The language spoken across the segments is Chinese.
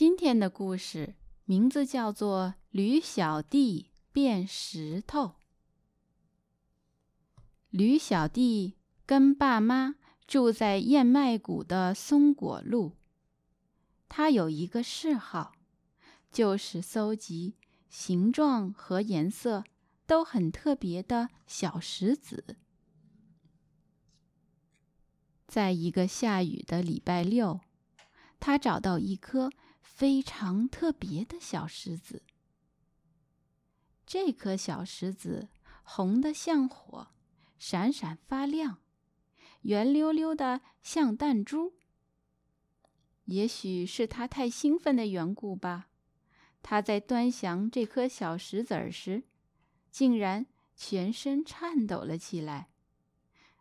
今天的故事名字叫做《驴小弟变石头》。驴小弟跟爸妈住在燕麦谷的松果路。他有一个嗜好，就是搜集形状和颜色都很特别的小石子。在一个下雨的礼拜六，他找到一颗。非常特别的小石子。这颗小石子红的像火，闪闪发亮，圆溜溜的像弹珠。也许是他太兴奋的缘故吧，他在端详这颗小石子儿时，竟然全身颤抖了起来，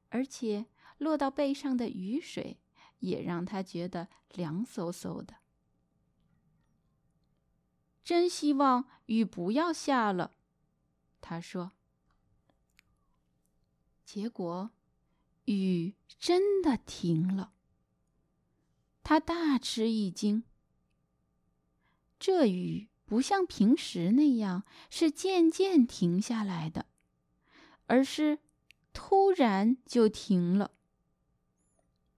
而且落到背上的雨水也让他觉得凉飕飕的。真希望雨不要下了，他说。结果，雨真的停了。他大吃一惊。这雨不像平时那样是渐渐停下来的，而是突然就停了。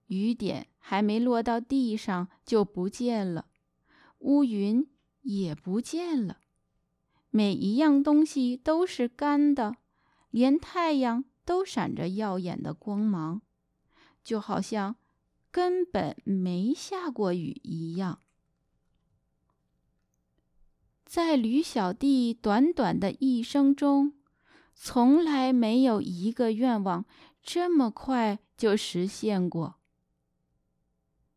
雨点还没落到地上就不见了，乌云。也不见了，每一样东西都是干的，连太阳都闪着耀眼的光芒，就好像根本没下过雨一样。在驴小弟短短的一生中，从来没有一个愿望这么快就实现过。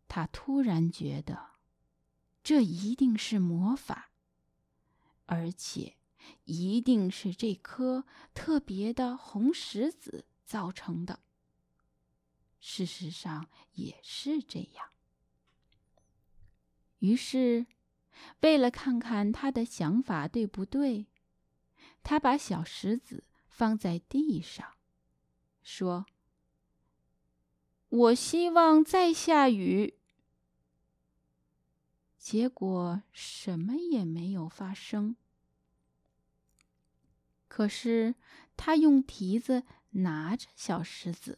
他突然觉得。这一定是魔法，而且一定是这颗特别的红石子造成的。事实上也是这样。于是，为了看看他的想法对不对，他把小石子放在地上，说：“我希望再下雨。”结果什么也没有发生。可是他用蹄子拿着小石子，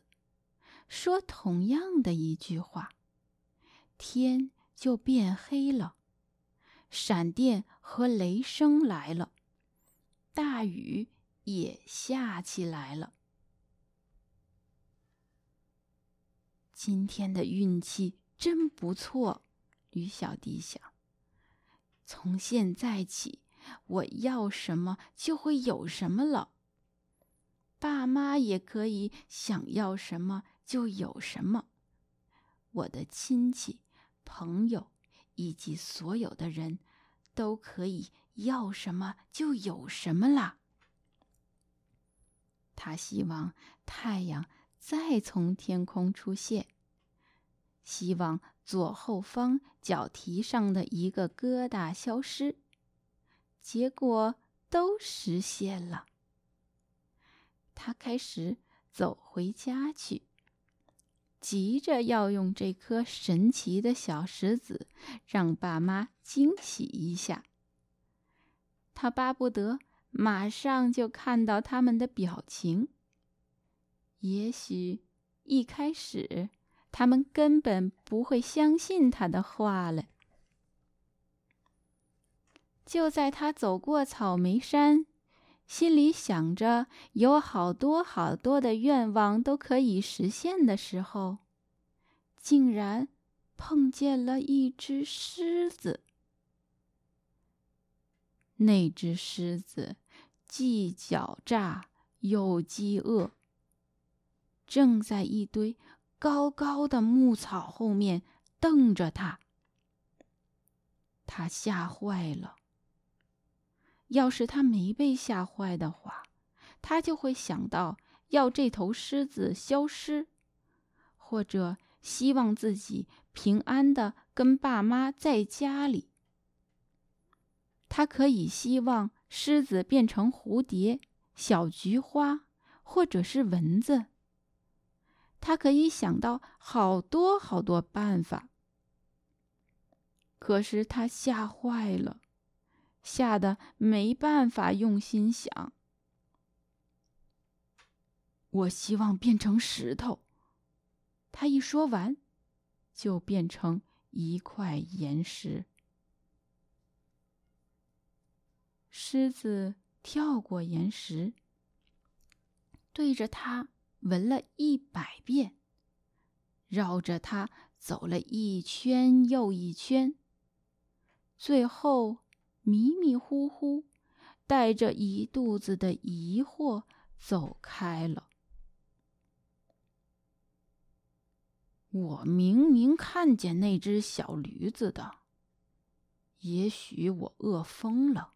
说同样的一句话，天就变黑了，闪电和雷声来了，大雨也下起来了。今天的运气真不错。驴小弟想：“从现在起，我要什么就会有什么了。爸妈也可以想要什么就有什么。我的亲戚、朋友以及所有的人都可以要什么就有什么啦。”他希望太阳再从天空出现。希望左后方脚蹄上的一个疙瘩消失，结果都实现了。他开始走回家去，急着要用这颗神奇的小石子让爸妈惊喜一下。他巴不得马上就看到他们的表情。也许一开始。他们根本不会相信他的话了。就在他走过草莓山，心里想着有好多好多的愿望都可以实现的时候，竟然碰见了一只狮子。那只狮子既狡诈又饥饿，正在一堆。高高的牧草后面瞪着他，他吓坏了。要是他没被吓坏的话，他就会想到要这头狮子消失，或者希望自己平安的跟爸妈在家里。他可以希望狮子变成蝴蝶、小菊花，或者是蚊子。他可以想到好多好多办法，可是他吓坏了，吓得没办法用心想。我希望变成石头。他一说完，就变成一块岩石。狮子跳过岩石，对着他闻了一百遍，绕着它走了一圈又一圈，最后迷迷糊糊，带着一肚子的疑惑走开了。我明明看见那只小驴子的，也许我饿疯了。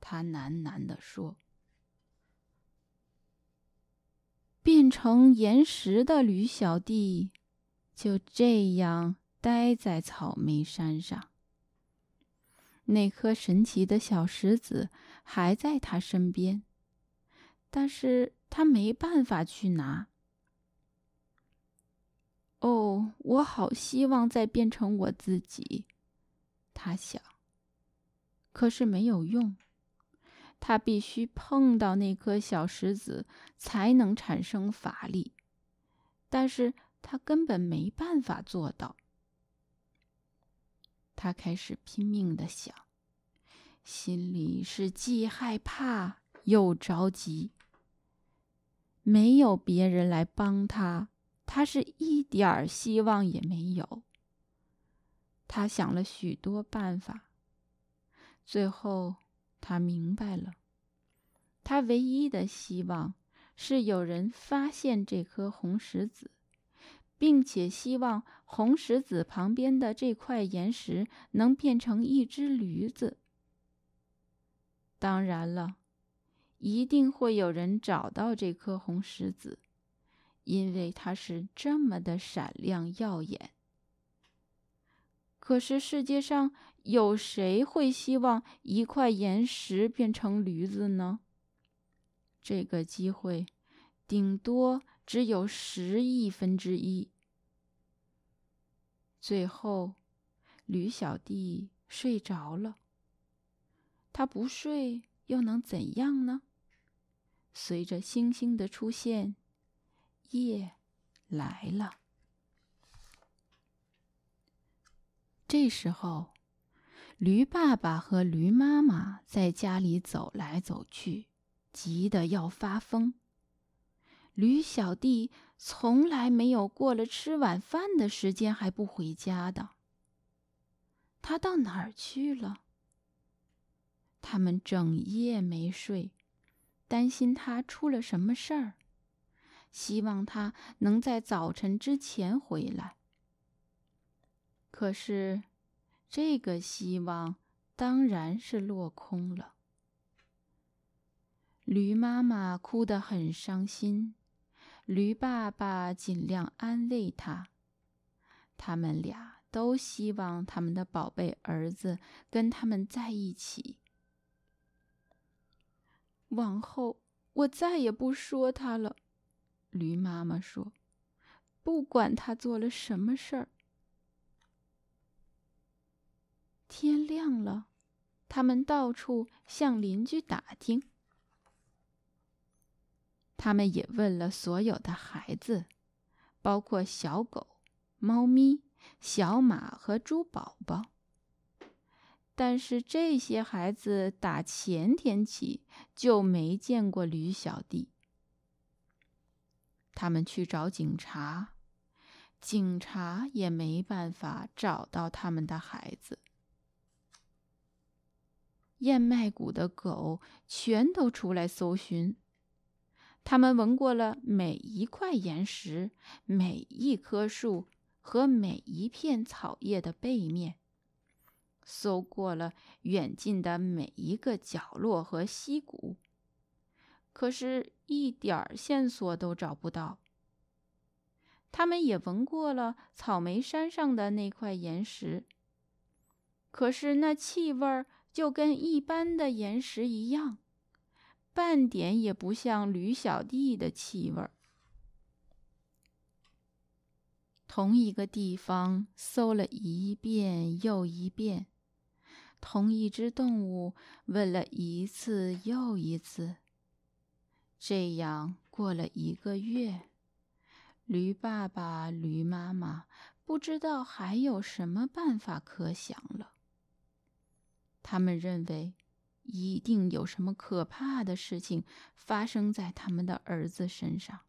他喃喃地说：“变成岩石的驴小弟就这样待在草莓山上。那颗神奇的小石子还在他身边，但是他没办法去拿。哦，我好希望再变成我自己，他想。可是没有用。”他必须碰到那颗小石子才能产生法力，但是他根本没办法做到。他开始拼命的想，心里是既害怕又着急。没有别人来帮他，他是一点儿希望也没有。他想了许多办法，最后。他明白了，他唯一的希望是有人发现这颗红石子，并且希望红石子旁边的这块岩石能变成一只驴子。当然了，一定会有人找到这颗红石子，因为它是这么的闪亮耀眼。可是世界上有谁会希望一块岩石变成驴子呢？这个机会顶多只有十亿分之一。最后，驴小弟睡着了。他不睡又能怎样呢？随着星星的出现，夜来了。这时候，驴爸爸和驴妈妈在家里走来走去，急得要发疯。驴小弟从来没有过了吃晚饭的时间还不回家的。他到哪儿去了？他们整夜没睡，担心他出了什么事儿，希望他能在早晨之前回来。可是，这个希望当然是落空了。驴妈妈哭得很伤心，驴爸爸尽量安慰她。他们俩都希望他们的宝贝儿子跟他们在一起。往后我再也不说他了，驴妈妈说：“不管他做了什么事儿。”天亮了，他们到处向邻居打听。他们也问了所有的孩子，包括小狗、猫咪、小马和猪宝宝。但是这些孩子打前天起就没见过驴小弟。他们去找警察，警察也没办法找到他们的孩子。燕麦谷的狗全都出来搜寻，他们闻过了每一块岩石、每一棵树和每一片草叶的背面，搜过了远近的每一个角落和溪谷，可是一点儿线索都找不到。他们也闻过了草莓山上的那块岩石，可是那气味儿。就跟一般的岩石一样，半点也不像驴小弟的气味儿。同一个地方搜了一遍又一遍，同一只动物问了一次又一次。这样过了一个月，驴爸爸、驴妈妈不知道还有什么办法可想了。他们认为，一定有什么可怕的事情发生在他们的儿子身上。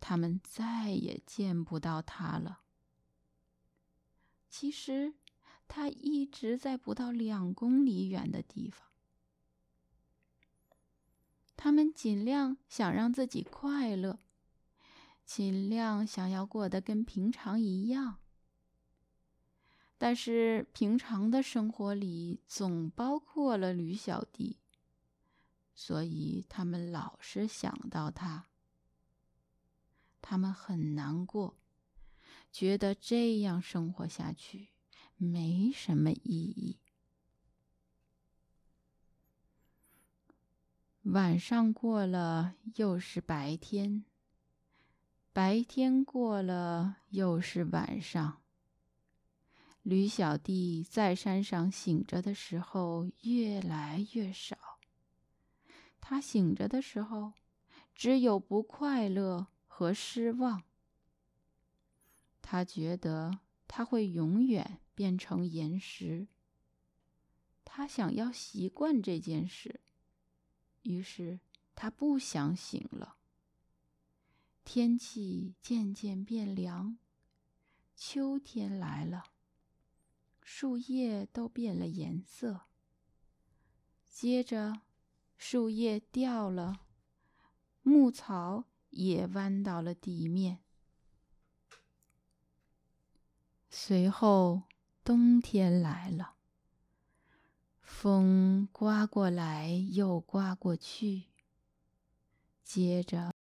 他们再也见不到他了。其实，他一直在不到两公里远的地方。他们尽量想让自己快乐，尽量想要过得跟平常一样。但是，平常的生活里总包括了驴小弟，所以他们老是想到他。他们很难过，觉得这样生活下去没什么意义。晚上过了，又是白天；白天过了，又是晚上。驴小弟在山上醒着的时候越来越少。他醒着的时候，只有不快乐。和失望，他觉得他会永远变成岩石。他想要习惯这件事，于是他不想醒了。天气渐渐变凉，秋天来了，树叶都变了颜色。接着，树叶掉了，牧草。也弯到了地面。随后，冬天来了。风刮过来，又刮过去。接着。